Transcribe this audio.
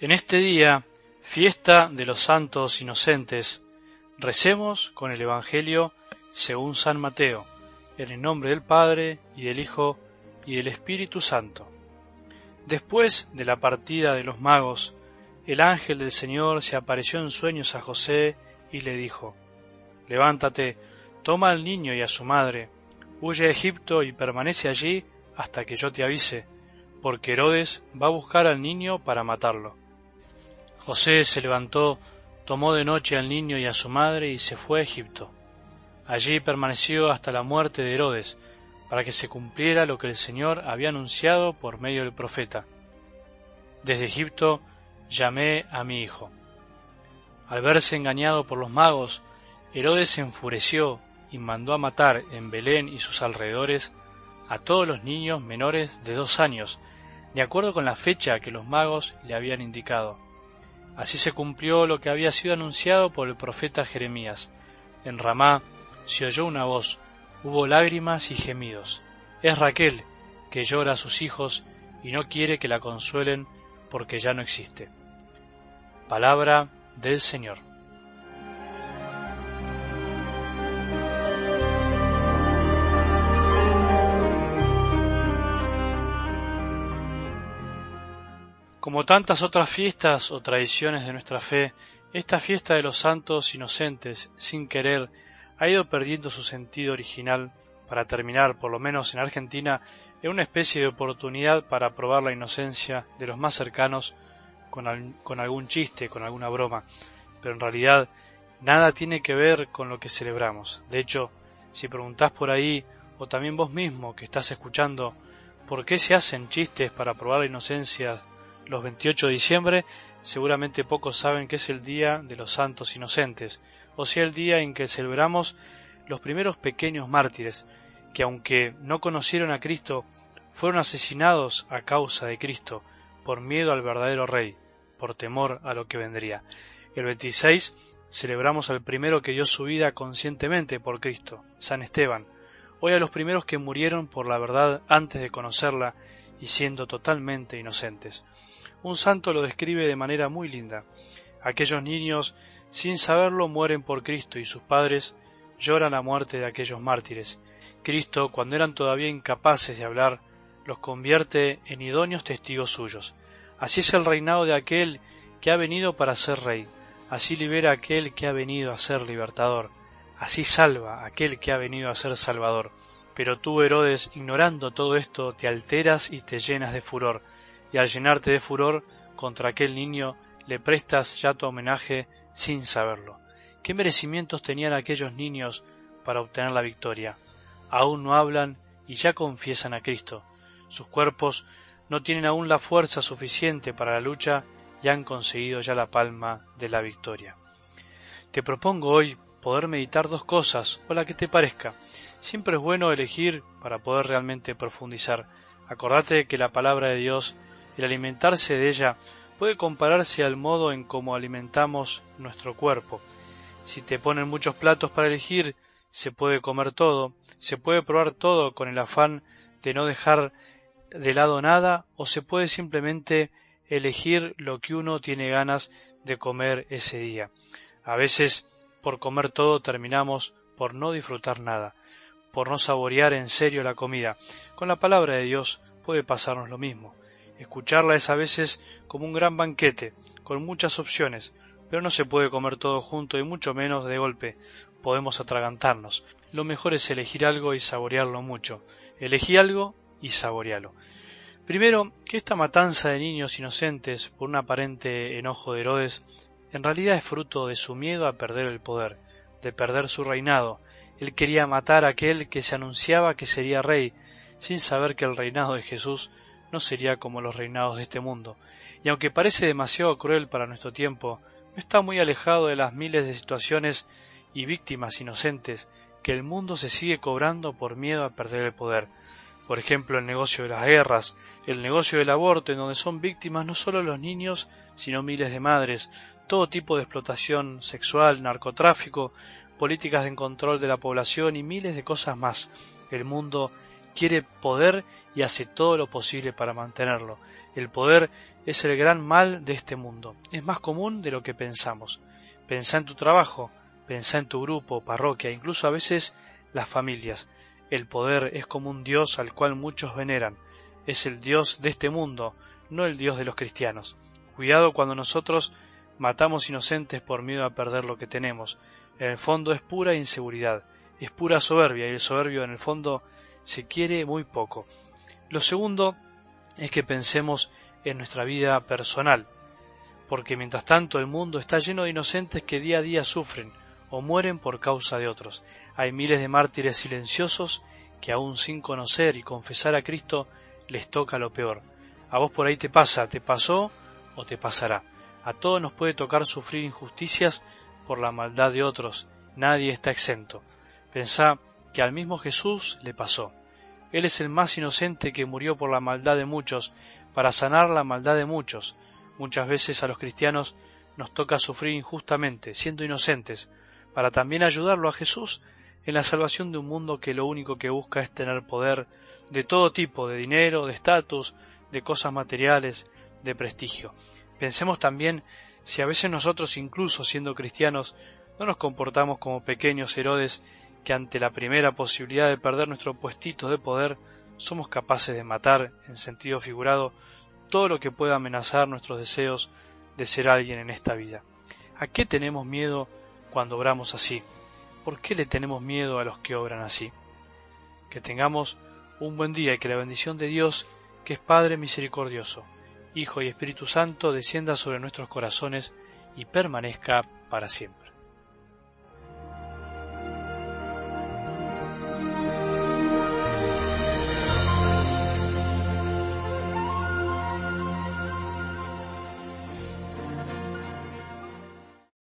En este día, fiesta de los santos inocentes, recemos con el Evangelio según San Mateo, en el nombre del Padre y del Hijo y del Espíritu Santo. Después de la partida de los magos, el ángel del Señor se apareció en sueños a José y le dijo, Levántate, toma al niño y a su madre, huye a Egipto y permanece allí hasta que yo te avise, porque Herodes va a buscar al niño para matarlo. José se levantó, tomó de noche al niño y a su madre y se fue a Egipto. Allí permaneció hasta la muerte de Herodes, para que se cumpliera lo que el Señor había anunciado por medio del profeta. Desde Egipto llamé a mi hijo. Al verse engañado por los magos, Herodes se enfureció y mandó a matar en Belén y sus alrededores a todos los niños menores de dos años, de acuerdo con la fecha que los magos le habían indicado. Así se cumplió lo que había sido anunciado por el profeta Jeremías. En Ramá se oyó una voz, hubo lágrimas y gemidos. Es Raquel, que llora a sus hijos y no quiere que la consuelen porque ya no existe. Palabra del Señor. Como tantas otras fiestas o tradiciones de nuestra fe, esta fiesta de los santos inocentes, sin querer, ha ido perdiendo su sentido original para terminar, por lo menos en Argentina, en una especie de oportunidad para probar la inocencia de los más cercanos con, algún chiste, con alguna broma. Pero en realidad nada tiene que ver con lo que celebramos. De hecho, si preguntás por ahí, o también vos mismo que estás escuchando, ¿por qué se hacen chistes para probar la inocencia los 28 de diciembre, seguramente pocos saben que es el Día de los Santos Inocentes, o sea, el día en que celebramos los primeros pequeños mártires, que aunque no conocieron a Cristo, fueron asesinados a causa de Cristo, por miedo al verdadero Rey, por temor a lo que vendría. El 26 celebramos al primero que dio su vida conscientemente por Cristo, San Esteban, hoy a los primeros que murieron por la verdad antes de conocerla y siendo totalmente inocentes. Un santo lo describe de manera muy linda. Aquellos niños, sin saberlo, mueren por Cristo y sus padres lloran la muerte de aquellos mártires. Cristo, cuando eran todavía incapaces de hablar, los convierte en idóneos testigos suyos. Así es el reinado de aquel que ha venido para ser rey. Así libera aquel que ha venido a ser libertador. Así salva aquel que ha venido a ser salvador. Pero tú, Herodes, ignorando todo esto, te alteras y te llenas de furor y al llenarte de furor contra aquel niño le prestas ya tu homenaje sin saberlo. ¿Qué merecimientos tenían aquellos niños para obtener la victoria? Aún no hablan y ya confiesan a Cristo. Sus cuerpos no tienen aún la fuerza suficiente para la lucha y han conseguido ya la palma de la victoria. Te propongo hoy poder meditar dos cosas, o la que te parezca. Siempre es bueno elegir para poder realmente profundizar. Acordate que la palabra de Dios el alimentarse de ella puede compararse al modo en cómo alimentamos nuestro cuerpo. Si te ponen muchos platos para elegir, se puede comer todo, se puede probar todo con el afán de no dejar de lado nada, o se puede simplemente elegir lo que uno tiene ganas de comer ese día. A veces, por comer todo, terminamos por no disfrutar nada, por no saborear en serio la comida. Con la palabra de Dios puede pasarnos lo mismo. Escucharla es a veces como un gran banquete, con muchas opciones, pero no se puede comer todo junto y mucho menos de golpe. Podemos atragantarnos. Lo mejor es elegir algo y saborearlo mucho. Elegí algo y saborealo. Primero, que esta matanza de niños inocentes por un aparente enojo de Herodes en realidad es fruto de su miedo a perder el poder, de perder su reinado. Él quería matar a aquel que se anunciaba que sería rey, sin saber que el reinado de Jesús no sería como los reinados de este mundo, y aunque parece demasiado cruel para nuestro tiempo, no está muy alejado de las miles de situaciones y víctimas inocentes que el mundo se sigue cobrando por miedo a perder el poder. Por ejemplo, el negocio de las guerras, el negocio del aborto, en donde son víctimas no solo los niños, sino miles de madres, todo tipo de explotación sexual, narcotráfico, políticas de control de la población y miles de cosas más. El mundo quiere poder y hace todo lo posible para mantenerlo. El poder es el gran mal de este mundo. Es más común de lo que pensamos. Pensá en tu trabajo, pensá en tu grupo, parroquia, incluso a veces las familias. El poder es como un Dios al cual muchos veneran. Es el Dios de este mundo, no el Dios de los cristianos. Cuidado cuando nosotros matamos inocentes por miedo a perder lo que tenemos. En el fondo es pura inseguridad, es pura soberbia y el soberbio en el fondo se quiere muy poco. Lo segundo es que pensemos en nuestra vida personal, porque mientras tanto el mundo está lleno de inocentes que día a día sufren o mueren por causa de otros. Hay miles de mártires silenciosos que aún sin conocer y confesar a Cristo les toca lo peor. A vos por ahí te pasa, te pasó o te pasará. A todos nos puede tocar sufrir injusticias por la maldad de otros. Nadie está exento. Pensá que al mismo Jesús le pasó. Él es el más inocente que murió por la maldad de muchos, para sanar la maldad de muchos. Muchas veces a los cristianos nos toca sufrir injustamente, siendo inocentes, para también ayudarlo a Jesús en la salvación de un mundo que lo único que busca es tener poder de todo tipo, de dinero, de estatus, de cosas materiales, de prestigio. Pensemos también si a veces nosotros, incluso siendo cristianos, no nos comportamos como pequeños Herodes que ante la primera posibilidad de perder nuestro puestito de poder somos capaces de matar, en sentido figurado, todo lo que pueda amenazar nuestros deseos de ser alguien en esta vida. ¿A qué tenemos miedo cuando obramos así? ¿Por qué le tenemos miedo a los que obran así? Que tengamos un buen día y que la bendición de Dios, que es Padre misericordioso, Hijo y Espíritu Santo, descienda sobre nuestros corazones y permanezca para siempre.